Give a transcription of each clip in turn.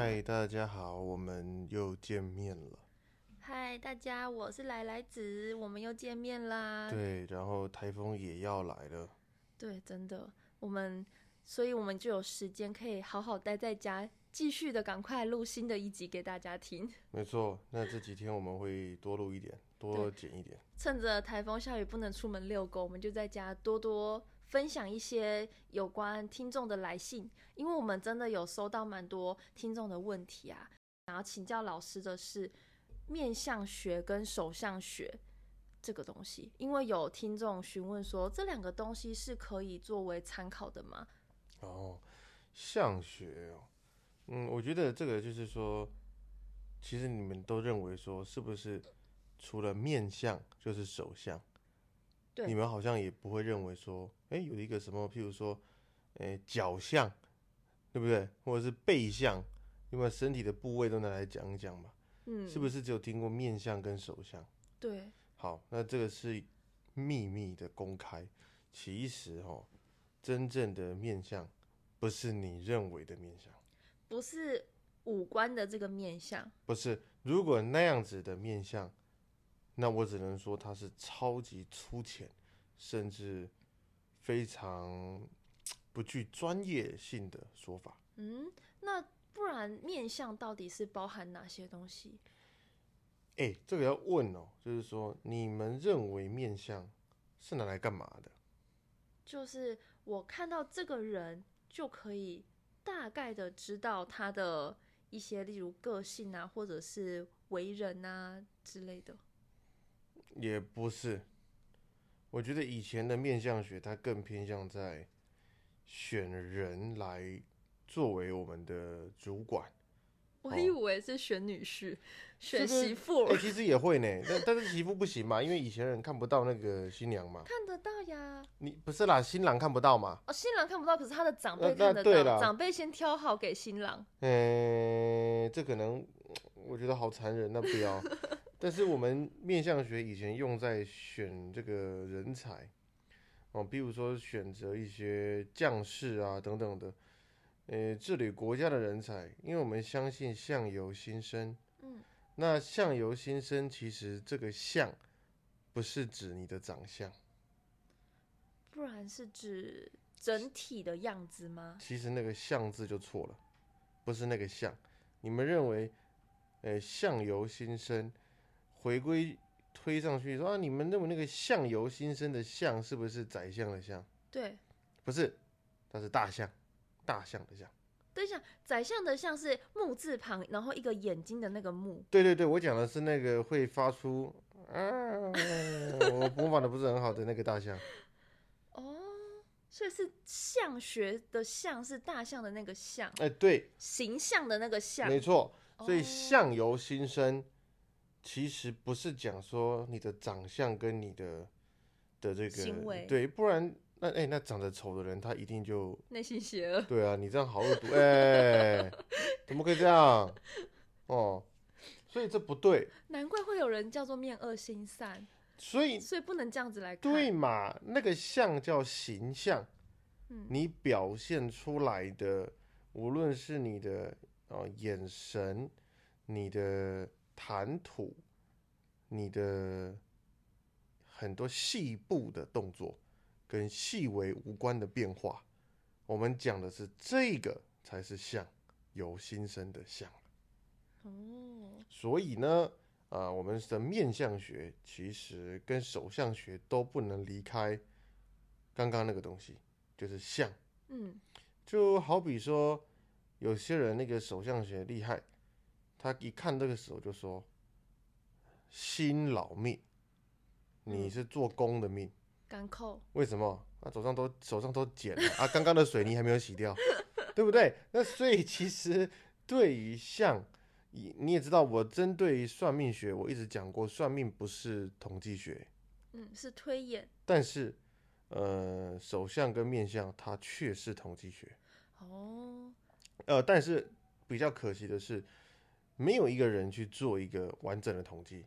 嗨，大家好，我们又见面了。嗨，大家，我是来来子，我们又见面啦。对，然后台风也要来了。对，真的，我们，所以我们就有时间可以好好待在家，继续的赶快录新的一集给大家听。没错，那这几天我们会多录一点，多剪一点。趁着台风下雨不能出门遛狗，我们就在家多多分享一些有关听众的来信，因为我们真的有收到蛮多听众的问题啊。然后请教老师的是面相学跟手相学这个东西，因为有听众询问说这两个东西是可以作为参考的吗？哦，相学哦，嗯，我觉得这个就是说，其实你们都认为说，是不是除了面相就是手相？对你们好像也不会认为说，哎、有一个什么，譬如说，哎、脚相，对不对？或者是背相，你把身体的部位都拿来讲一讲嘛？嗯，是不是只有听过面相跟手相？对，好，那这个是秘密的公开。其实哦，真正的面相不是你认为的面相，不是五官的这个面相，不是。如果那样子的面相，那我只能说它是超级粗浅，甚至非常不具专业性的说法。嗯，那不然面相到底是包含哪些东西？哎、这个要问哦，就是说你们认为面相是拿来干嘛的？就是我看到这个人就可以大概的知道他的一些，例如个性啊，或者是为人啊之类的。也不是，我觉得以前的面相学它更偏向在选人来作为我们的主管。我以为是选女婿、选媳妇哎、，其实也会呢，但但是媳妇不行嘛，因为以前人看不到那个新娘嘛。看得到呀。你不是啦，新郎看不到嘛。哦，新郎看不到，可是他的长辈看得到。长辈先挑好给新郎。嗯、这可能我觉得好残忍，那不要。但是我们面相学以前用在选这个人才，哦，比如说选择一些将士啊等等的，呃，治理国家的人才，因为我们相信相由心生。嗯，那相由心生，其实这个相不是指你的长相，不然是指整体的样子吗？其实那个相字就错了，不是那个相。你们认为，呃，相由心生，回归推上去说啊，你们认为那个相由心生的相是不是宰相的相？对，不是，它是大象，大象的象。等一下，宰相的像是木字旁，然后一个眼睛的那个木。对对对，我讲的是那个会发出啊，我模仿的不是很好的那个大象。哦，所以是相学的相是大象的那个象，哎、对，形象的那个象。没错。所以哦相由心生，其实不是讲说你的长相跟你的的这个行为对，不然那哎、那长得丑的人他一定就内心邪恶。对啊，你这样好恶毒哎、怎么可以这样？哦，所以这不对，难怪会有人叫做面恶心善，所以所以不能这样子来看。对嘛，那个像叫形象，嗯你表现出来的，无论是你的呃眼神、你的谈吐、你的很多细部的动作，跟细微无关的变化，我们讲的是这个才是相，由心生的相。哦，所以呢，啊、我们的面相学其实跟手相学都不能离开刚刚那个东西，就是相。嗯，就好比说，有些人那个手相学厉害，他一看这个手就说辛老命，你是做工的命，干扣。为什么？啊，手上都手上都剪了 啊，刚刚的水泥还没有洗掉，对不对？那所以其实对于像，你你也知道，我针对于算命学，我一直讲过，算命不是统计学，嗯，是推演。但是呃，手相跟面相它却是统计学。哦，呃，但是比较可惜的是，没有一个人去做一个完整的统计。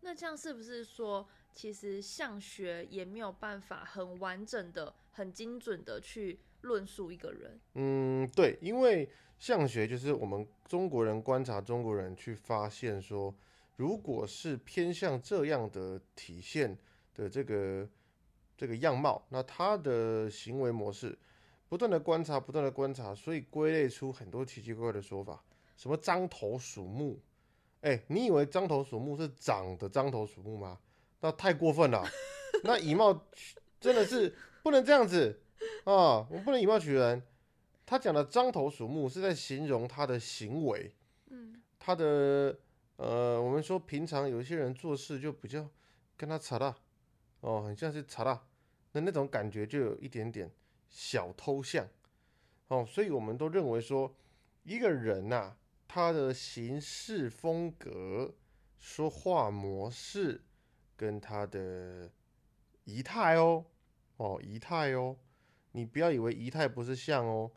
那这样是不是说，其实相学也没有办法很完整的、很精准的去论述一个人？嗯，对，因为相学就是我们中国人观察中国人去发现说，如果是偏向这样的体现的这个这个样貌，那他的行为模式不断的观察，不断的观察，所以归类出很多奇奇怪怪的说法，什么獐头鼠目，哎，你以为獐头鼠目是长的獐头鼠目吗？那太过分了，那以貌真的是不能这样子。啊，我不能以貌取人。他讲的獐头鼠目是在形容他的行为，嗯，他的呃，我们说平常有一些人做事就比较跟他查大，哦，很像是查大，那那种感觉就有一点点小偷像，哦，所以我们都认为说一个人呐、他的行事风格、说话模式跟他的仪态哦，哦，仪态哦，你不要以为仪态不是像哦。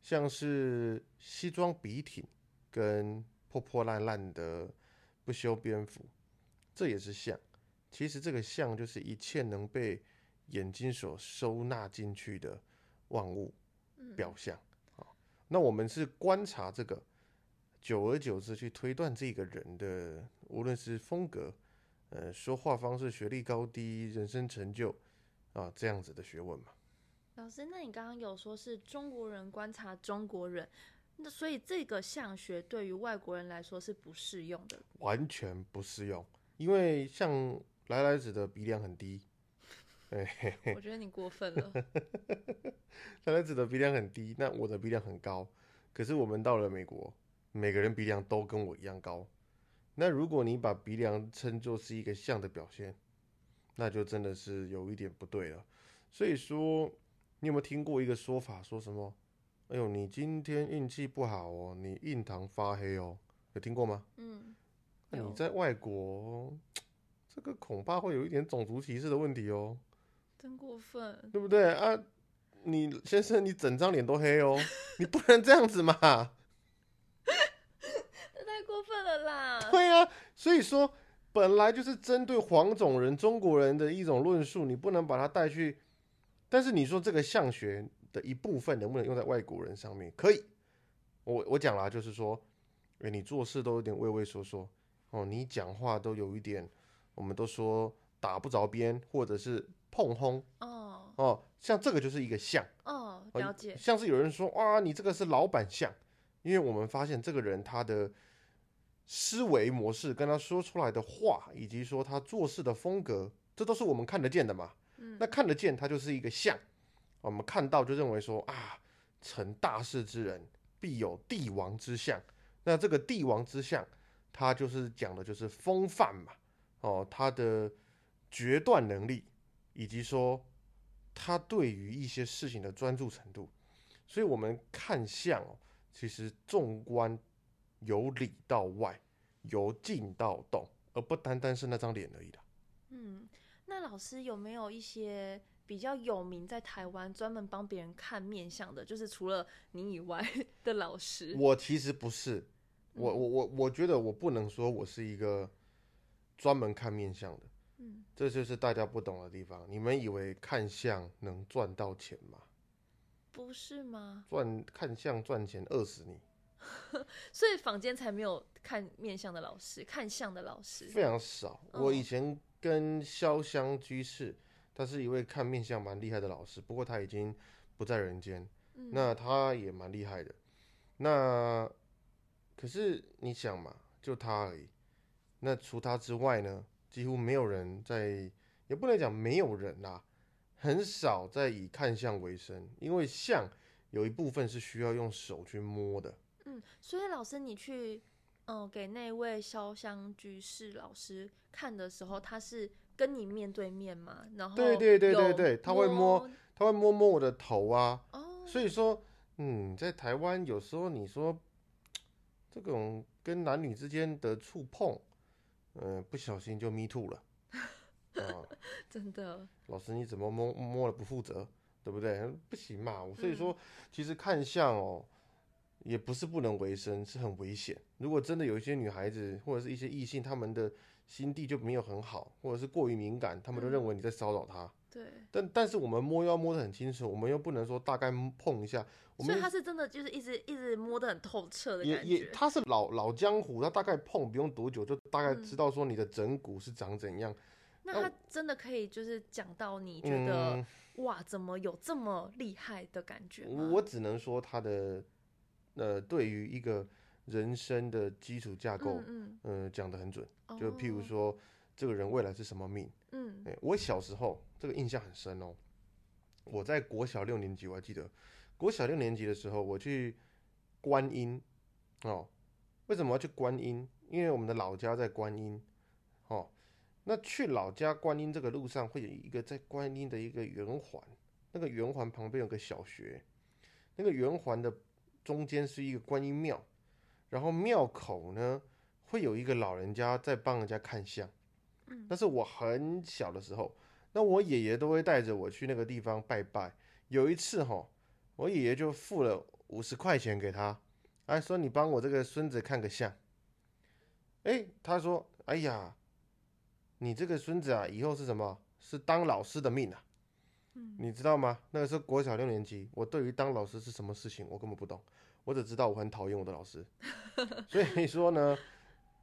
像是西装笔挺跟破破烂烂的不修边幅，这也是像。其实这个像就是一切能被眼睛所收纳进去的万物表象啊。那我们是观察这个，久而久之去推断这个人的，无论是风格、呃说话方式、学历高低、人生成就啊这样子的学问嘛。老师，那你刚刚有说是中国人观察中国人，那所以这个相学对于外国人来说是不适用的。完全不适用，因为像来来子的鼻梁很低，哎，我觉得你过分了。来来子的鼻梁很低，那我的鼻梁很高，可是我们到了美国，每个人鼻梁都跟我一样高。那如果你把鼻梁称作是一个像的表现，那就真的是有一点不对了。所以说，你有没有听过一个说法，说什么？哎呦，你今天运气不好哦，你印堂发黑哦，有听过吗？嗯，那你在外国，这个恐怕会有一点种族歧视的问题哦，真过分。对不对啊？你先生，你整张脸都黑哦，你不能这样子嘛。对啊，所以说本来就是针对黄种人、中国人的一种论述，你不能把它带去。但是你说这个相学的一部分能不能用在外国人上面？可以。我我讲了，就是说，哎，你做事都有点畏畏缩缩哦，你讲话都有一点，我们都说打不着边，或者是碰轰哦哦，像这个就是一个像。哦，呃了解。像是有人说哇，你这个是老板相，因为我们发现这个人他的思维模式跟他说出来的话，以及说他做事的风格，这都是我们看得见的嘛。嗯那看得见，他就是一个相。我们看到就认为说啊，成大事之人必有帝王之相。那这个帝王之相，他就是讲的就是风范嘛，哦，他的决断能力，以及说他对于一些事情的专注程度。所以我们看相哦，其实纵观由里到外，由静到动，而不单单是那张脸而已的。嗯，那老师有没有一些比较有名在台湾专门帮别人看面相的？就是除了你以外 的老师？我其实不是，我我我我觉得我不能说我是一个专门看面相的，嗯，这就是大家不懂的地方。你们以为看相能赚到钱吗？不是吗？赚看相赚钱饿死你，所以坊间才没有看面相的老师，看相的老师。非常少。哦我以前跟潇湘居士，他是一位看面相蛮厉害的老师，不过他已经不在人间。嗯那他也蛮厉害的。那可是你想嘛，就他而已。那除他之外呢，几乎没有人在，也不能讲没有人啦、很少在以看相为生，因为相有一部分是需要用手去摸的。嗯，所以老师你去嗯给那位潇湘居士老师看的时候，他是跟你面对面吗？然后对对对对有对他会摸他会摸摸我的头啊，哦，所以说，嗯，在台湾有时候你说这种跟男女之间的触碰，嗯、不小心就 me too 了，啊，真的老师你怎么摸摸了不负责，对不对？不行嘛，我所以说，其实看相哦，也不是不能为生，是很危险。如果真的有一些女孩子或者是一些异性，他们的心地就没有很好，或者是过于敏感，他们都认为你在骚扰她，对，但但是我们摸又要摸得很清楚，我们又不能说大概碰一下，我们所以他是真的就是一直一直摸得很透彻的也感觉。也他是老老江湖，他大概碰不用多久就大概嗯知道说你的整骨是长怎样。那他真的可以就是讲到你觉得、嗯，哇，怎么有这么厉害的感觉吗？我只能说他的呃，对于一个人生的基础架构，嗯呃，讲得很准。嗯，就譬如哦，说，这个人未来是什么命？嗯哎、我小时候这个印象很深哦。我在国小六年级，我还记得，国小六年级的时候，我去观音哦。为什么要去观音？因为我们的老家在观音哦。那去老家观音这个路上会有一个在观音的一个圆环，那个圆环旁边有个小学，那个圆环的中间是一个观音庙，然后庙口呢会有一个老人家在帮人家看相。嗯那是我很小的时候，那我爷爷都会带着我去那个地方拜拜。有一次哈，我爷爷就付了五十块钱给他，哎，说你帮我这个孙子看个相。哎，他说，哎呀，你这个孙子啊，以后是什么？是当老师的命啊。嗯你知道吗？那个时候国小六年级，我对于当老师是什么事情，我根本不懂，我只知道我很讨厌我的老师。所以说呢，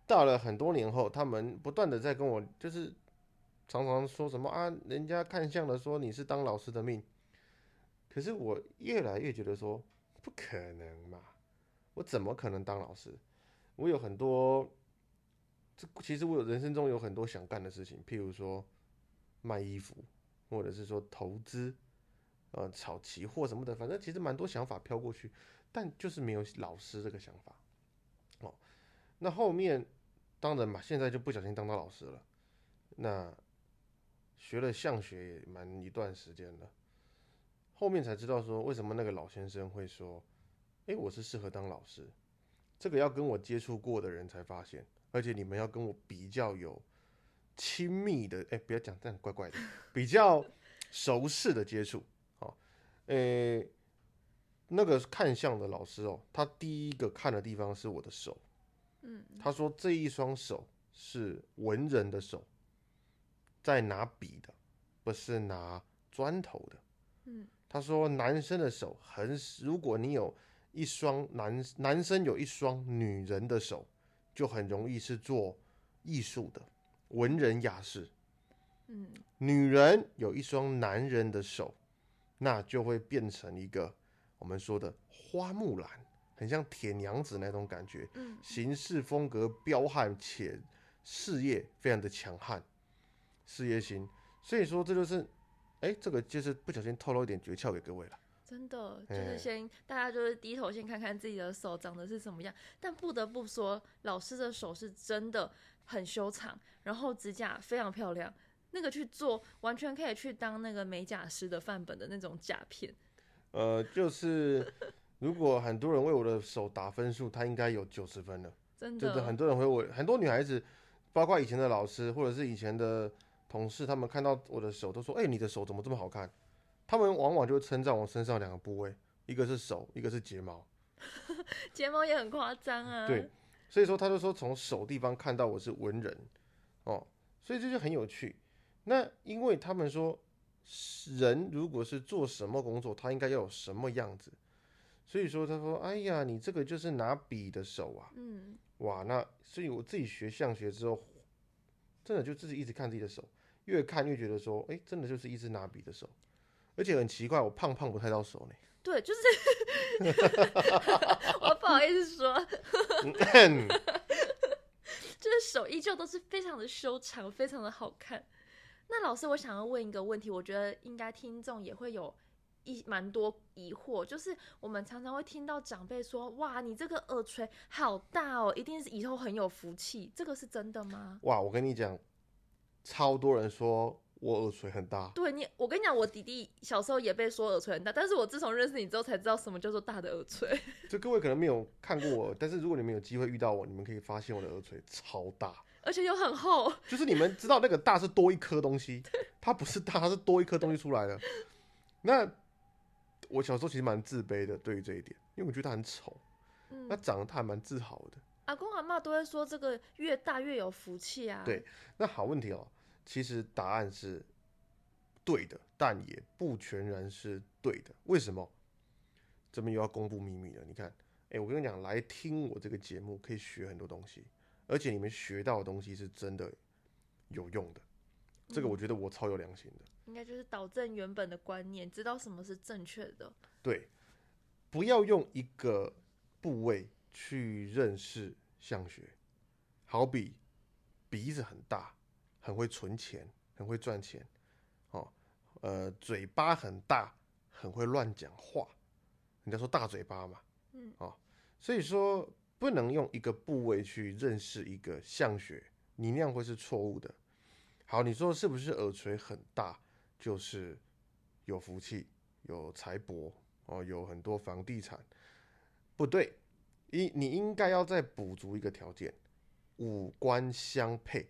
到了很多年后，他们不断的在跟我，就是常常说什么啊，人家看相的说你是当老师的命，可是我越来越觉得说不可能嘛，我怎么可能当老师？我有很多，这其实我有人生中有很多想干的事情，譬如说卖衣服，或者是说投资，呃，炒期货什么的，反正其实蛮多想法飘过去，但就是没有老师这个想法。哦，那后面当然嘛，现在就不小心当到老师了。那学了相学也蛮一段时间了，后面才知道说为什么那个老先生会说，诶，我是适合当老师。这个要跟我接触过的人才发现，而且你们要跟我比较有亲密的，哎、不要讲这样怪怪的，比较熟识的接触。好，诶、那个看相的老师哦，他第一个看的地方是我的手，嗯他说这一双手是文人的手，在拿笔的，不是拿砖头的。嗯他说男生的手很，如果你有一双男男生有一双女人的手，就很容易是做艺术的文人雅士。嗯女人有一双男人的手，那就会变成一个我们说的花木兰，很像铁娘子那种感觉，嗯行事风格彪悍且事业非常的强悍，事业心。所以说这就是，哎，这个就是不小心透露一点诀窍给各位了。真的就哎是先大家就是低头先看看自己的手长得是什么样，但不得不说，老师的手是真的很修长，然后指甲非常漂亮，那个去做完全可以去当那个美甲师的范本的那种甲片。呃，就是如果很多人为我的手打分数，他应该有九十分了。真的，就是很多人会我很多女孩子，包括以前的老师或者是以前的同事，他们看到我的手都说：“哎、你的手怎么这么好看？”他们往往就会称赞我身上两个部位，一个是手，一个是睫毛。睫毛也很夸张啊。对，所以说他就说从手地方看到我是文人，哦，所以这就很有趣。那因为他们说人如果是做什么工作，他应该要有什么样子，所以说他说：“哎呀，你这个就是拿笔的手啊。”嗯，哇，那所以我自己学相学之后，真的就自己一直看自己的手，越看越觉得说，哎、真的就是一只拿笔的手，而且很奇怪，我胖胖不太到手呢。对，就是 好意思说，嗯 就是手依旧都是非常的修长，非常的好看。那老师，我想要问一个问题，我觉得应该听众也会有一蛮多疑惑，就是我们常常会听到长辈说：“哇，你这个耳垂好大哦，一定是以后很有福气。”这个是真的吗？哇，我跟你讲，超多人说我耳垂很大，对你，我跟你讲，我弟弟小时候也被说耳垂很大，但是我自从认识你之后才知道什么叫做大的耳垂。就各位可能没有看过我，但是如果你们有机会遇到我，你们可以发现我的耳垂超大，而且又很厚，就是你们知道那个大是多一颗东西，它不是大，它是多一颗东西出来的。那我小时候其实蛮自卑的，对于这一点，因为我觉得它很丑，嗯那，长得他还蛮自豪的。阿公阿妈都会说这个越大越有福气啊。对那好问题哦，其实答案是对的，但也不全然是对的。为什么？这边又要公布秘密了。你看，哎，我跟你讲，来听我这个节目可以学很多东西，而且你们学到的东西是真的有用的。这个我觉得我超有良心的。应该就是导正原本的观念，知道什么是正确的。对，不要用一个部位去认识相学，好比鼻子很大，很会存钱，很会赚钱，哦，呃，嘴巴很大，很会乱讲话，人家说大嘴巴嘛，嗯，哦，所以说不能用一个部位去认识一个相学，你那样会是错误的。好，你说是不是耳垂很大？就是有福气、有财帛哦，有很多房地产，不对，应你应该要再补足一个条件，五官相配。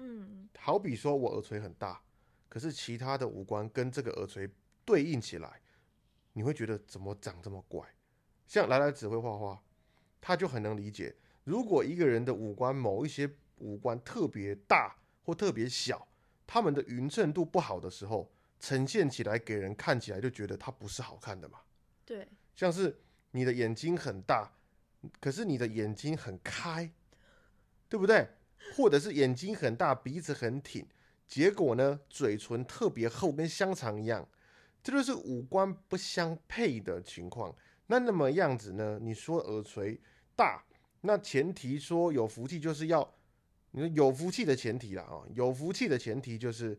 嗯，好比说我耳垂很大，可是其他的五官跟这个耳垂对应起来，你会觉得怎么长这么怪？像来来只会画画，他就很能理解，如果一个人的五官某一些五官特别大或特别小。他们的匀称度不好的时候，呈现起来给人看起来就觉得他不是好看的嘛。对，像是你的眼睛很大，可是你的眼睛很开，对不对？或者是眼睛很大，鼻子很挺，结果呢，嘴唇特别厚，跟香肠一样，这就是五官不相配的情况。那那么样子呢？你说耳垂大，那前提说有福气就是要。你说有福气的前提了啊，有福气的前提就是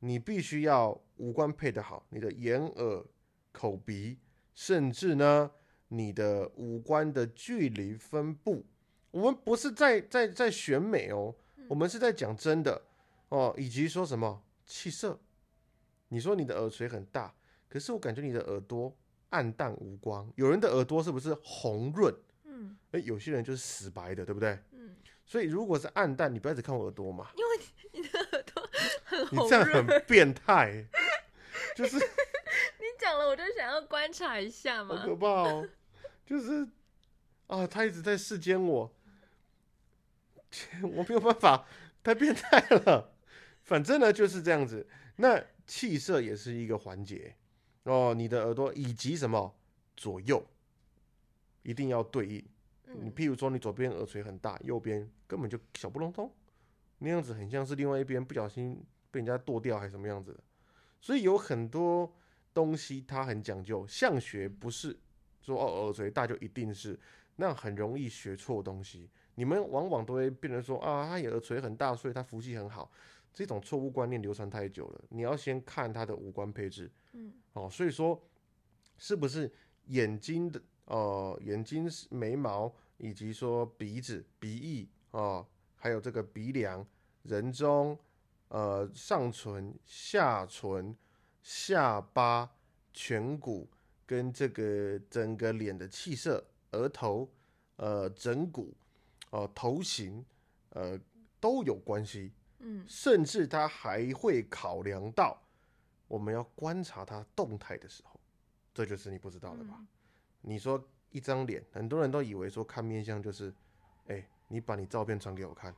你必须要五官配得好，你的眼耳口鼻，甚至呢你的五官的距离分布，我们不是在在在选美哦，我们是在讲真的哦，以及说什么气色。你说你的耳垂很大，可是我感觉你的耳朵暗淡无光，有人的耳朵是不是红润？嗯，哎，有些人就是死白的，对不对？嗯。所以如果是暗淡，你不要只看我耳朵嘛，因为你的耳朵很红你这样很变态，就是你讲了，我就想要观察一下嘛。好可怕哦，就是啊，他一直在世间我，我没有办法，太变态了。反正呢就是这样子，那气色也是一个环节哦，你的耳朵以及什么左右一定要对应。你譬如说，你左边耳垂很大，右边根本就小不隆咚，那样子很像是另外一边不小心被人家剁掉还是什么样子的。所以有很多东西它很讲究，相学不是说哦耳垂大就一定是，那很容易学错东西。你们往往都会变成说啊，他耳垂很大，所以他福气很好，这种错误观念流传太久了。你要先看他的五官配置，嗯，哦，所以说是不是眼睛的？哦，眼睛、眉毛，以及说鼻子、鼻翼啊，还有这个鼻梁、人中、呃上唇、下唇、下巴、颧骨，跟这个整个脸的气色、额头、呃枕骨、哦头型，呃都有关系。嗯，甚至他还会考量到我们要观察他动态的时候，这就是你不知道的吧？你说一张脸，很多人都以为说看面相就是，哎，你把你照片传给我看。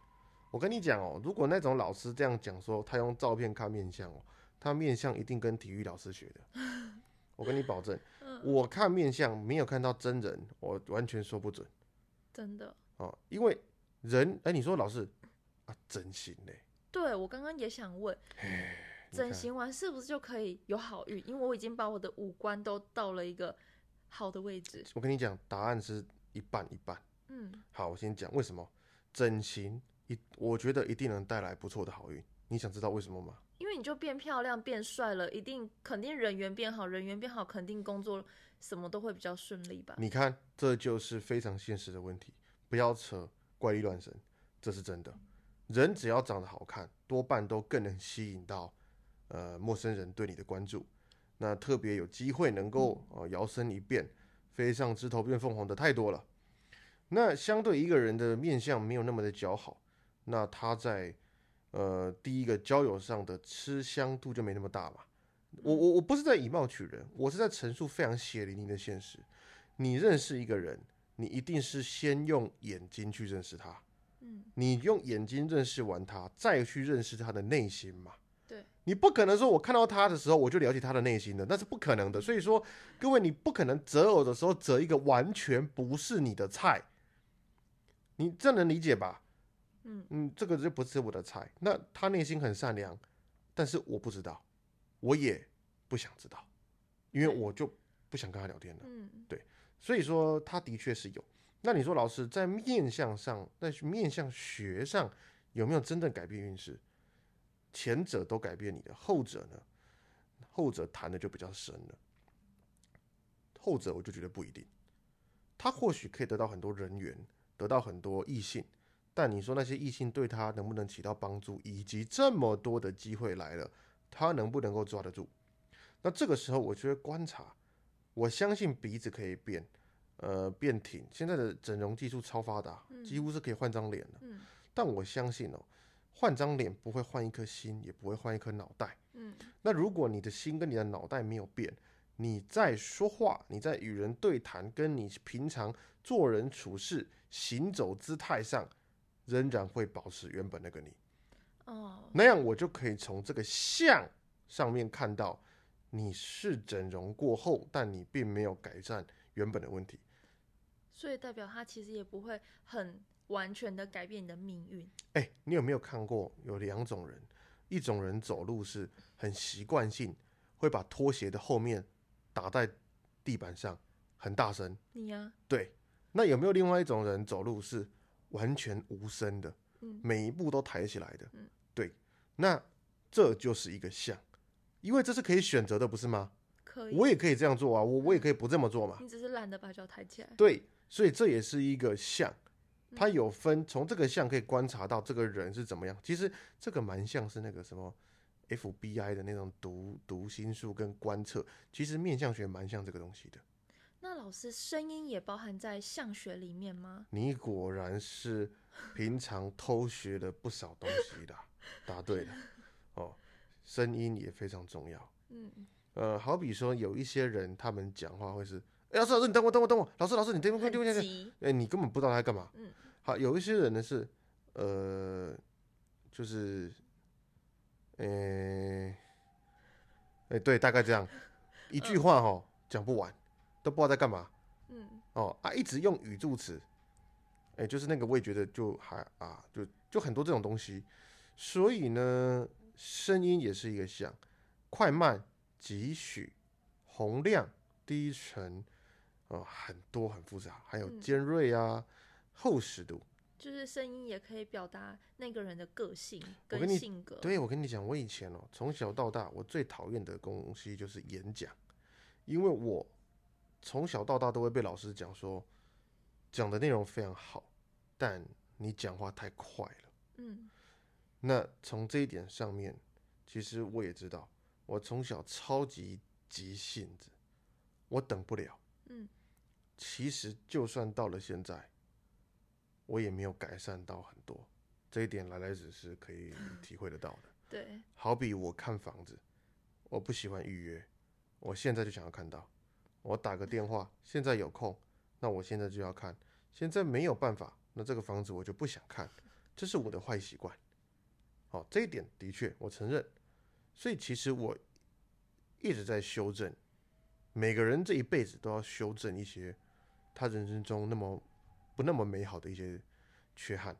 我跟你讲哦，如果那种老师这样讲说他用照片看面相哦，他面相一定跟体育老师学的。我跟你保证，我看面相没有看到真人，我完全说不准。真的哦，因为人，哎，你说老师啊，整形嘞？对我刚刚也想问，整形完是不是就可以有好运？因为我已经把我的五官都到了一个。好的位置，我跟你讲，答案是一半一半。嗯，好，我先讲为什么整形一，我觉得一定能带来不错的好运。你想知道为什么吗？因为你就变漂亮、变帅了，一定肯定人缘变好，人缘变好，肯定工作什么都会比较顺利吧？你看，这就是非常现实的问题，不要扯怪力乱神，这是真的。人只要长得好看，多半都更能吸引到呃陌生人对你的关注。那特别有机会能够呃摇身一变，飞上枝头变凤凰的太多了。那相对一个人的面相没有那么的姣好，那他在呃第一个交友上的吃香度就没那么大嘛。我我我不是在以貌取人，我是在陈述非常血淋淋的现实。你认识一个人，你一定是先用眼睛去认识他，嗯，你用眼睛认识完他，再去认识他的内心嘛。对，你不可能说我看到他的时候我就了解他的内心的，那是不可能的。所以说，各位你不可能择偶的时候择一个完全不是你的菜，你这能理解吧？嗯嗯，这个就不是我的菜。那他内心很善良，但是我不知道，我也不想知道，因为我就不想跟他聊天了。嗯所以说，他的确是有。那你说，老师在面相上，在面相学上有没有真正改变运势？前者都改变你的，后者呢？后者谈的就比较深了。后者我就觉得不一定，他或许可以得到很多人缘，得到很多异性，但你说那些异性对他能不能起到帮助，以及这么多的机会来了，他能不能够抓得住？那这个时候，我就会观察。我相信鼻子可以变，呃，变挺。现在的整容技术超发达，几乎是可以换张脸的。嗯但我相信哦，换张脸不会换一颗心，也不会换一颗脑袋。嗯那如果你的心跟你的脑袋没有变，你在说话，你在与人对谈，跟你平常做人处事、行走姿态上，仍然会保持原本那个你。哦，那样我就可以从这个相上面看到你是整容过后，但你并没有改善原本的问题。所以代表他其实也不会很完全的改变你的命运。哎、你有没有看过有两种人？一种人走路是很习惯性会把拖鞋的后面打在地板上，很大声。你呀、对，那有没有另外一种人走路是完全无声的，嗯每一步都抬起来的？嗯对，那这就是一个像，因为这是可以选择的，不是吗？可以，我也可以这样做啊，我我也可以不这么做嘛。你只是懒得把脚抬起来。对，所以这也是一个像，嗯它有分，从这个像可以观察到这个人是怎么样。其实这个蛮像是那个什么 FBI 的那种读读心术跟观测，其实面相学蛮像这个东西的。那老师声音也包含在相学里面吗？你果然是平常偷学了不少东西的，答对了哦。声音也非常重要。嗯呃，好比说有一些人，他们讲话会是，哎、老师老师你等我等我等我，老师老师你等我等我等我，很急。哎、你根本不知道他在干嘛。嗯好，有一些人呢是，呃，就是，呃、哎、对，大概这样，一句话哈讲不完，都不知道在干嘛。嗯哦啊，一直用语助词，哎、就是那个我也觉得就还啊，就就很多这种东西，所以呢，声音也是一个像，快慢、几许、洪亮、低沉，呃，很多很复杂，还有嗯尖锐啊、厚实度。就是声音也可以表达那个人的个性跟性格。对，我跟你讲，我以前哦，从小到大，我最讨厌的东西就是演讲，因为我从小到大都会被老师讲说，讲的内容非常好，但你讲话太快了。嗯那从这一点上面，其实我也知道，我从小超级急性子，我等不了。嗯其实就算到了现在，我也没有改善到很多，这一点来来子是可以 体会得到的。对，好比我看房子，我不喜欢预约，我现在就想要看到，我打个电话，现在有空，那我现在就要看，现在没有办法，那这个房子我就不想看，这是我的坏习惯。好，这一点的确我承认，所以其实我一直在修正，每个人这一辈子都要修正一些他人生中那么不那么美好的一些缺憾。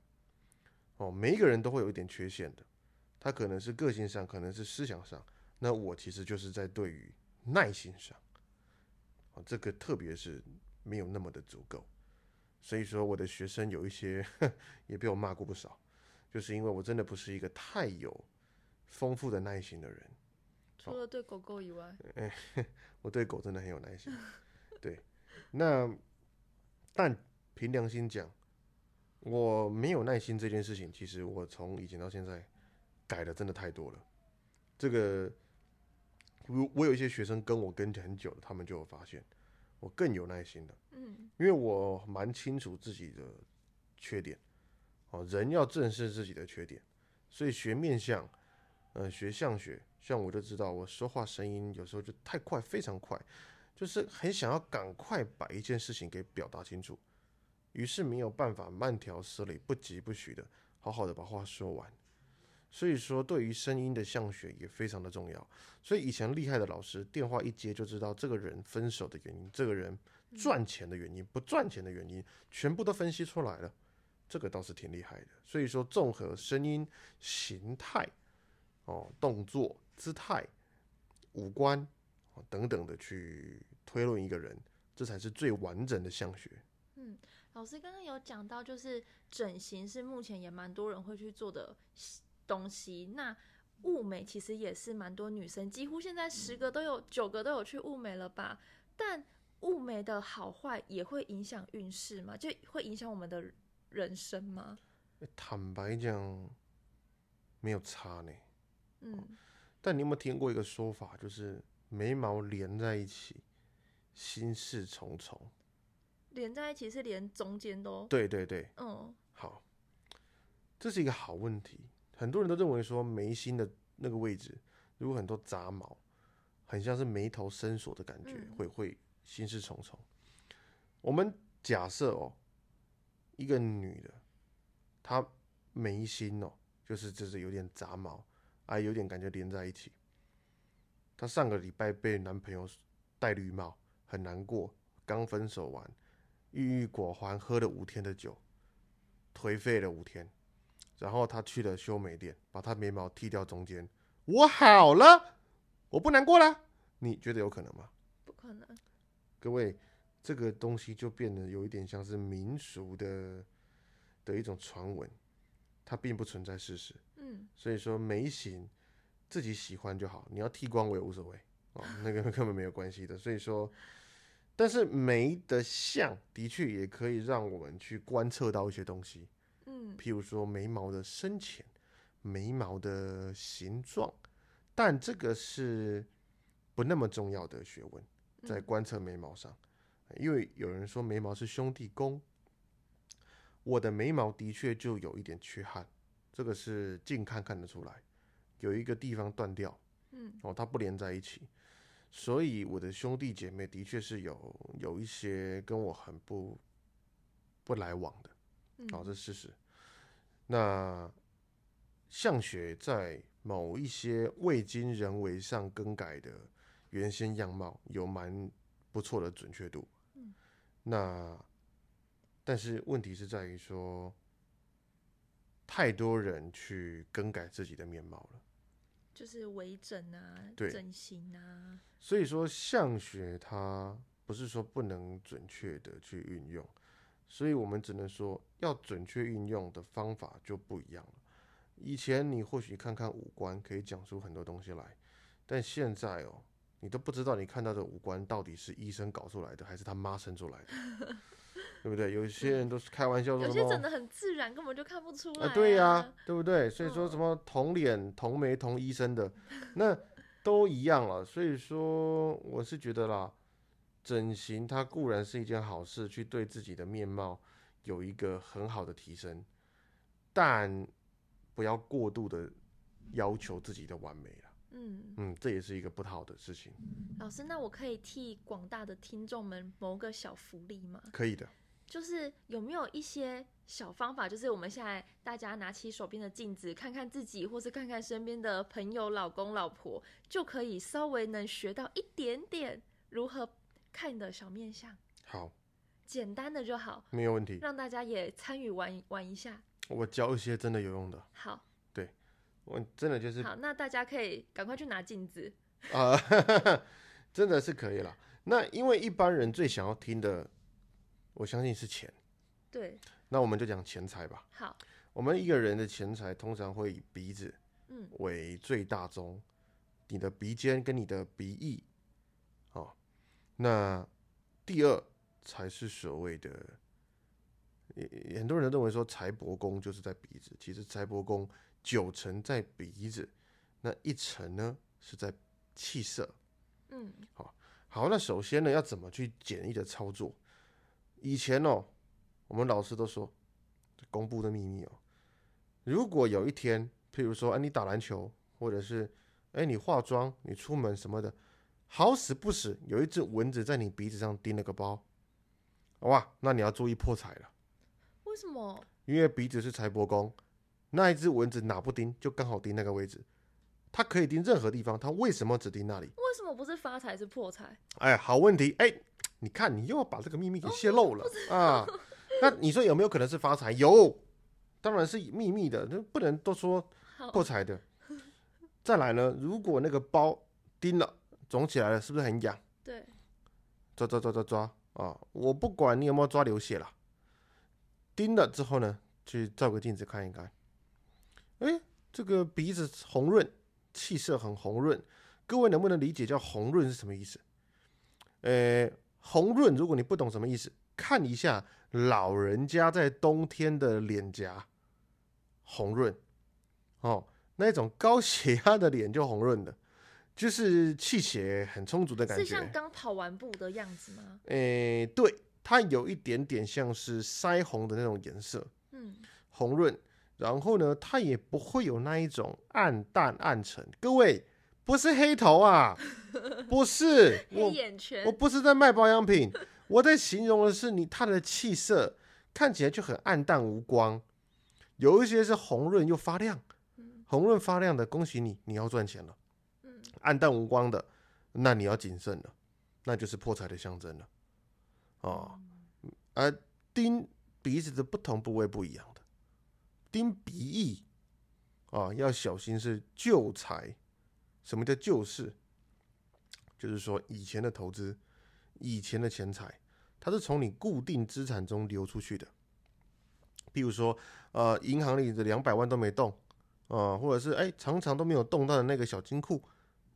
哦，每一个人都会有一点缺陷的。他可能是个性上，可能是思想上，那我其实就是在对于耐心上，啊，这个特别是没有那么的足够，所以说我的学生有一些 也被我骂过不少，就是因为我真的不是一个太有丰富的耐心的人，除了对狗狗以外，哎 我对狗真的很有耐心，对，那但凭良心讲，我没有耐心这件事情，其实我从以前到现在改的真的太多了。这个，我我有一些学生跟我跟很久了，他们就有发现我更有耐心了，嗯因为我蛮清楚自己的缺点。哦，人要正视自己的缺点，所以学面相，呃，学相学，像我就知道，我说话声音有时候就太快，非常快，就是很想要赶快把一件事情给表达清楚，于是没有办法慢条斯理、不疾不徐的好好的把话说完。所以说对于声音的相学也非常的重要。所以以前厉害的老师，电话一接就知道这个人分手的原因，这个人赚钱的原因，不赚钱的原因，全部都分析出来了。这个倒是挺厉害的。所以说，综合声音、形态、哦动作、姿态、五官等等的去推论一个人，这才是最完整的相学。嗯老师刚刚有讲到，就是整形是目前也蛮多人会去做的东西。那物美其实也是蛮多女生，几乎现在十个都有九个都有去物美了吧？但物美的好坏也会影响运势嘛？就会影响我们的人生吗？坦白讲，没有差呢。嗯，但你有没有听过一个说法，就是眉毛连在一起，心事重重？连在一起是连中间都，对对对，嗯，好，这是一个好问题。很多人都认为说眉心的那个位置，如果很多杂毛，很像是眉头深锁的感觉，嗯会会心事重重。我们假设哦，一个女的，她眉心哦，就是就是有点杂毛，啊，有点感觉连在一起。她上个礼拜被男朋友戴绿帽，很难过，刚分手完，郁郁寡欢，喝了五天的酒，颓废了五天，然后她去了修眉店，把她眉毛剃掉中间，我好了，我不难过了。你觉得有可能吗？不可能，各位，这个东西就变得有一点像是民俗的的一种传闻，它并不存在事实。嗯所以说眉形自己喜欢就好，你要剃光我也无所谓哦，那个 根本没有关系的。所以说，但是眉的像的确也可以让我们去观测到一些东西，嗯譬如说眉毛的深浅、眉毛的形状，但这个是不那么重要的学问，在嗯观测眉毛上，因为有人说眉毛是兄弟宫，我的眉毛的确就有一点缺憾，这个是近看看得出来，有一个地方断掉，嗯哦，它不连在一起，所以我的兄弟姐妹的确是有有一些跟我很不不来往的。嗯，哦，这是事实。那相学在某一些未经人为上更改的原先样貌，有蛮不错的准确度。嗯那但是问题是在于说，太多人去更改自己的面貌了。就是微整啊，对整形啊，所以说相学它不是说不能准确的去运用，所以我们只能说要准确运用的方法就不一样了。以前你或许看看五官可以讲出很多东西来，但现在哦，你都不知道你看到的五官到底是医生搞出来的还是他妈生出来的，对不对？有些人都是开玩笑说有些整的很自然，根本就看不出来、啊，对呀、对不对？所以说嗯什么同脸、同眉、同医生的，那都一样了。所以说，我是觉得啦，整形它固然是一件好事，去对自己的面貌有一个很好的提升，但不要过度的要求自己的完美了。嗯，嗯，这也是一个不好的事情。老师，那我可以替广大的听众们谋个小福利吗？可以的，就是有没有一些小方法，就是我们现在大家拿起手边的镜子，看看自己，或是看看身边的朋友、老公、老婆，就可以稍微能学到一点点如何看你的小面相，好，简单的就好，没有问题。让大家也参与玩玩一下。我教一些真的有用的，好，我真的就是好，那大家可以赶快去拿镜子。啊，真的是可以了。那因为一般人最想要听的，我相信是钱。对，那我们就讲钱财吧。好，我们一个人的钱财通常会以鼻子嗯为最大宗，你的鼻尖跟你的鼻翼，哦，那第二才是所谓的，也很多人认为说财帛宫就是在鼻子，其实财帛宫九成在鼻子，那一成呢是在气色。嗯好，好那首先呢，要怎么去简易的操作？以前哦，我们老师都说，公布的秘密哦。如果有一天，譬如说，哎，你打篮球，或者是，哎，你化妆，你出门什么的，好死不死有一只蚊子在你鼻子上叮了个包，哇，那你要注意破财了，为什么？因为鼻子是财帛宫，那一只蚊子哪不叮，就刚好叮那个位置。它可以叮任何地方，它为什么只叮那里？为什么不是发财是破财？哎，好问题，哎，你看你又要把这个秘密给泄露了啊？那你说有没有可能是发财？有，当然是秘密的，那不能都说破财的。再来呢，如果那个包叮了，肿起来了，是不是很痒？对，抓抓抓抓抓啊！我不管你有没有抓流血了，叮了之后呢，去照个镜子看一看。哎，这个鼻子红润，气色很红润。各位能不能理解叫红润是什么意思？呃，红润，如果你不懂什么意思，看一下老人家在冬天的脸颊红润哦。那种高血压的脸就红润的，就是气血很充足的感觉。是像刚跑完步的样子吗？诶，对，它有一点点像是腮红的那种颜色，嗯，红润。然后呢，它也不会有那一种暗淡暗沉。各位，不是黑头啊，不是，黑眼圈。我不是在卖保养品，我在形容的是你它的气色看起来就很暗淡无光，有一些是红润又发亮。红润发亮的，恭喜你，你要赚钱了。嗯，暗淡无光的，那你要谨慎了，那就是破财的象征了。哦，而钉鼻子的不同部位不一样的，钉鼻翼啊，要小心是旧财。什么叫旧事？就是说以前的投资，以前的钱财，它是从你固定资产中流出去的。比如说，呃，银行里的两百万都没动。啊，或者是哎，常常都没有动到的那个小金库，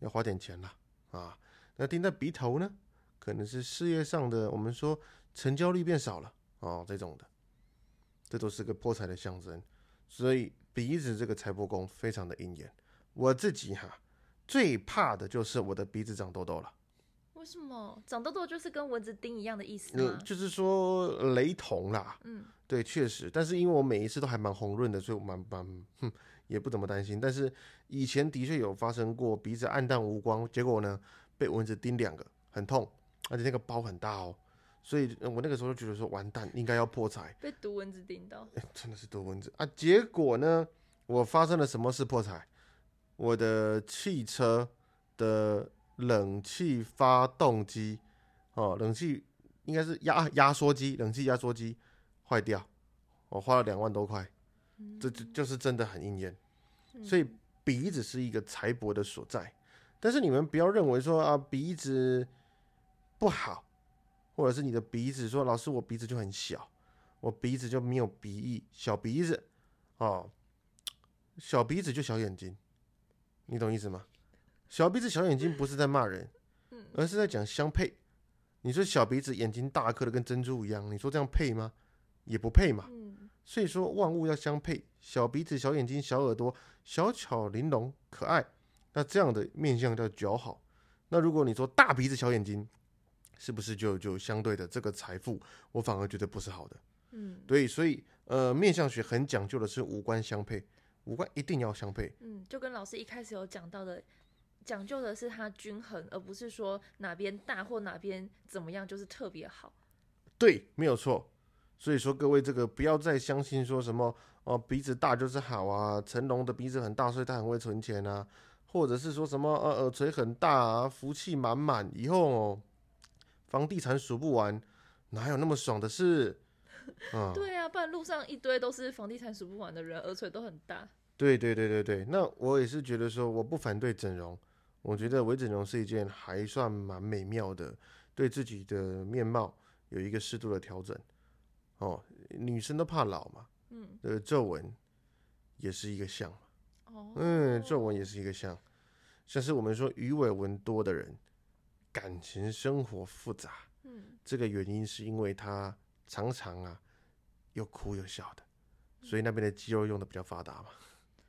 要花点钱了啊。那盯在鼻头呢，可能是事业上的，我们说成交率变少了啊，这种的，这都是个破财的象征。所以鼻子这个财帛宫非常的应验。我自己哈，最怕的就是我的鼻子长痘痘了。为什么长痘痘就是跟蚊子叮一样的意思吗？就是说雷同啦。嗯，对，确实。但是因为我每一次都还蛮红润的，所以我蛮蛮哼。也不怎么担心，但是以前的确有发生过鼻子暗淡无光，结果呢被蚊子叮两个，很痛，而且那个包很大哦，所以我那个时候就觉得说完蛋，应该要破财，被毒蚊子叮到，真的是毒蚊子啊！结果呢，我发生了什么事破财？我的汽车的冷气发动机哦，冷气应该是压压缩机，冷气压缩机坏掉，我花了两万多块。这就就是真的很应验，所以鼻子是一个财帛的所在。但是你们不要认为说啊鼻子不好，或者是你的鼻子说老师我鼻子就很小，我鼻子就没有鼻翼，小鼻子哦，小鼻子就小眼睛，你懂意思吗？小鼻子小眼睛不是在骂人，而是在讲相配。你说小鼻子眼睛大颗的跟珍珠一样，你说这样配吗？也不配嘛。所以说万物要相配，小鼻子、小眼睛、小耳朵，小巧玲珑可爱，那这样的面相叫姣好。那如果你说大鼻子、小眼睛，是不是就就相对的这个财富，我反而觉得不是好的。嗯，对，所以呃，面相学很讲究的是五官相配，五官一定要相配。嗯，就跟老师一开始有讲到的，讲究的是它均衡，而不是说哪边大或哪边怎么样就是特别好。对，没有错。所以说，各位这个不要再相信说什么哦，鼻子大就是好啊。成龙的鼻子很大，所以他很会存钱啊。或者是说什么呃耳垂很大啊，福气满满，以后房地产数不完，哪有那么爽的事？嗯，对啊，不然路上一堆都是房地产数不完的人，耳垂都很大。对对对对对，那我也是觉得说，我不反对整容，我觉得微整容是一件还算蛮美妙的，对自己的面貌有一个适度的调整。哦，女生都怕老嘛，嗯，呃，皱纹也是一个像，哦，嗯，皱纹也是一个像，像是我们说鱼尾纹多的人，感情生活复杂，嗯，这个原因是因为他常常啊又哭又笑的，所以那边的肌肉用的比较发达嘛，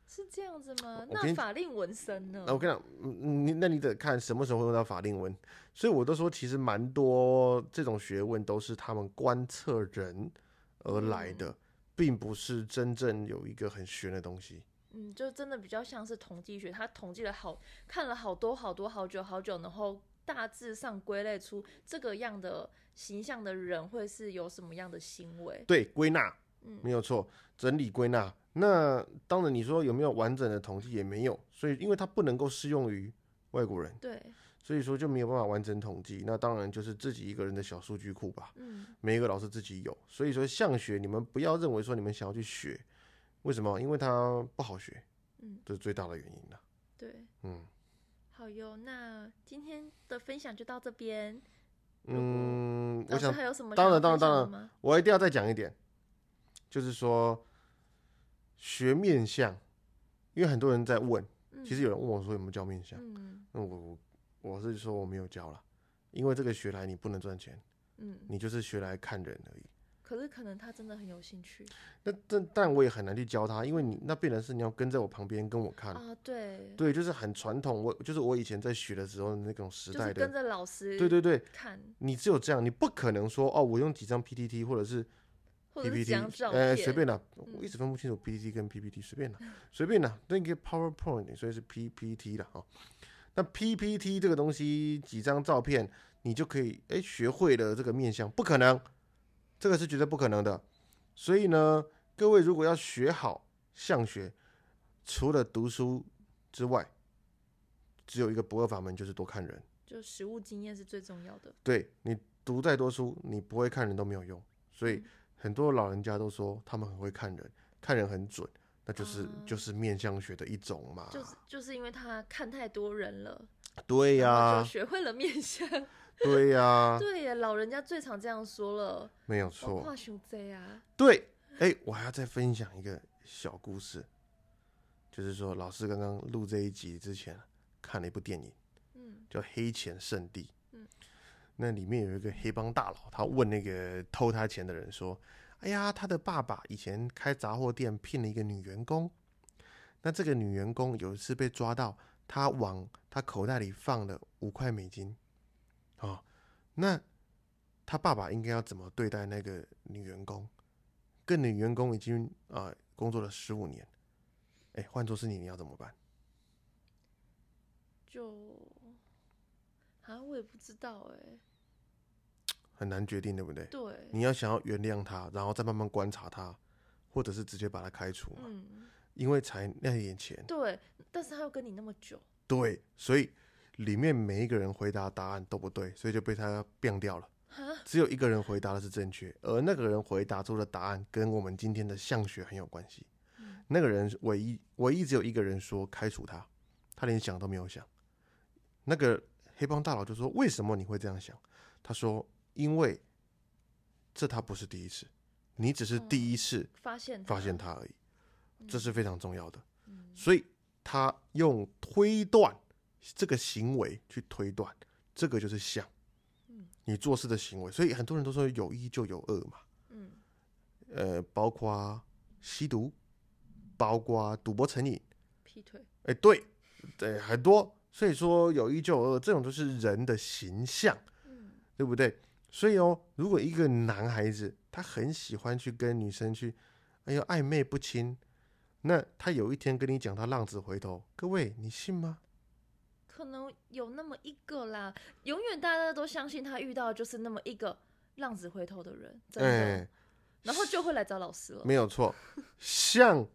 是这样子吗？那法令纹身呢？那我跟你讲，嗯，你那你得看什么时候会用到法令纹。所以我都说，其实蛮多这种学问都是他们观测人而来的，并不是真正有一个很玄的东西。嗯，就真的比较像是统计学，他统计了好看了好多好多好久好久，然后大致上归类出这个样的形象的人会是有什么样的行为。对，归纳嗯没有错，整理归纳。那当然，你说有没有完整的统计也没有，所以因为它不能够适用于外国人，对，所以说就没有办法完整统计。那当然就是自己一个人的小数据库吧，嗯每一个老师自己有。所以说向学，你们不要认为说你们想要去学，为什么？因为它不好学，嗯，这是最大的原因了。对，嗯好哟。那今天的分享就到这边。嗯，我想还有什么当然当然当然？我一定要再讲一点，就是说学面相，因为很多人在问，嗯其实有人问我说有没有教面相，嗯那我我我是说我没有教了，因为这个学来你不能赚钱，嗯，你就是学来看人而已。可是可能他真的很有兴趣。那但但我也很难去教他，因为你那变成是你要跟在我旁边跟我看，啊，对，对，就是很传统。我就是我以前在学的时候那种时代的，就是跟着老师对对对，看，你只有这样，你不可能说哦，我用几张 PPT 或者是 PPT，几张照呃，随便的，嗯。我一直分不清楚 PPT 跟 PPT，随便的，随便拿，那个 PowerPoint，所以是 PPT 了哈。那 PPT 这个东西，几张照片，你就可以哎学会了这个面相，不可能，这个是绝对不可能的。所以呢，各位如果要学好相学，除了读书之外，只有一个不二法门，就是多看人。就实物经验是最重要的。对你读再多书，你不会看人都没有用。所以嗯很多老人家都说他们很会看人，看人很准，那就是、啊就是面相学的一种嘛。就是就是因为他看太多人了，对呀、就学会了面相。对呀、对呀，老人家最常这样说了，没有错。话熊贼啊，对，哎、我还要再分享一个小故事，就是说老师刚刚录这一集之前看了一部电影，嗯叫《黑钱圣地》。嗯那里面有一个黑帮大佬，他问那个偷他钱的人说：“哎呀，他的爸爸以前开杂货店聘了一个女员工，那这个女员工有一次被抓到，他往他口袋里放了五块美金，哦，那他爸爸应该要怎么对待那个女员工？跟女员工已经啊、呃工作了十五年，哎，换作是你，你要怎么办？就啊，我也不知道哎，很难决定，对不对？对，你要想要原谅他，然后再慢慢观察他，或者是直接把他开除嘛，嗯，因为才那一点钱。对，但是他又跟你那么久，对，所以里面每一个人回答答案都不对，所以就被他变掉了。只有一个人回答的是正确，而那个人回答出的答案跟我们今天的相学很有关系。嗯那个人唯一唯一只有一个人说开除他，他连想都没有想。那个黑帮大佬就说：“为什么你会这样想？”他说：“因为这他不是第一次，你只是第一次发现发现他而已，这是非常重要的。嗯所以他用推断这个行为去推断，这个就是像嗯。你做事的行为，所以很多人都说有一就有二嘛。嗯呃，包括吸毒，包括赌博成瘾，劈腿，哎、对，对，很多。所以说有一就有二，这种就是人的形象，嗯对不对？所以哦，如果一个男孩子他很喜欢去跟女生去，哎呦暧昧不清，那他有一天跟你讲他浪子回头，各位你信吗？可能有那么一个啦，永远大家都相信他遇到的就是那么一个浪子回头的人，真的，哎，然后就会来找老师了。没有错，像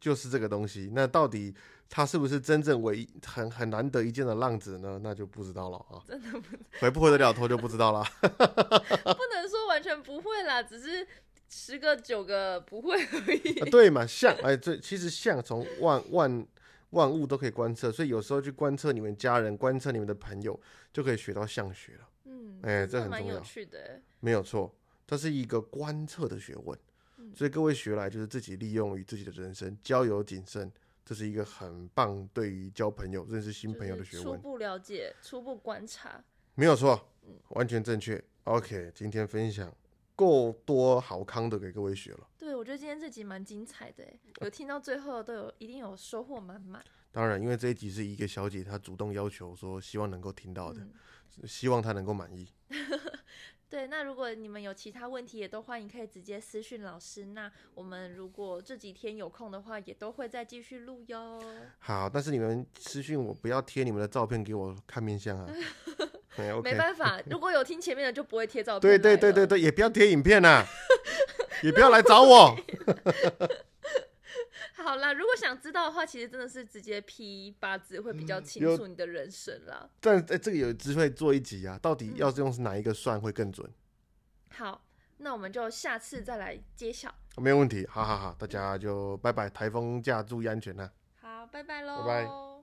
就是这个东西。那到底他是不是真正唯一很很难得一见的浪子呢？那就不知道了啊，真的不回不回得了头就不知道了。不能说完全不会啦，只是十个九个不会而已。啊，对嘛，像哎，这其实像从万万万物都可以观测，所以有时候去观测你们家人、观测你们的朋友，就可以学到相学了。嗯，哎这很重要趣的欸。没有错，它是一个观测的学问。嗯所以各位学来就是自己利用于自己的人生，交友谨慎，这是一个很棒对于交朋友、认识新朋友的学问。初步了解、初步观察。没有错嗯，完全正确。OK，今天分享够多好康的给各位学了。对，我觉得今天这集蛮精彩的欸，有听到最后都有一定有收获满满。当然，因为这一集是一个小姐她主动要求说，希望能够听到的，嗯希望她能够满意。对，那如果你们有其他问题，也都欢迎可以直接私讯老师。那我们如果这几天有空的话，也都会再继续录哟。好，但是你们私讯我，不要贴你们的照片给我看面相啊。哎没办法，如果有听前面的就不会贴照片。对对对对，对，也不要贴影片啊。也不要来找我。好啦，如果想知道的话，其实真的是直接批八字会比较清楚你的人生啦。但哎、这个有机会做一集啊，到底要是用是哪一个算会更准？好，那我们就下次再来揭晓。没有问题，好好好，大家就拜拜，台风假注意安全啊。好，拜拜喽，拜拜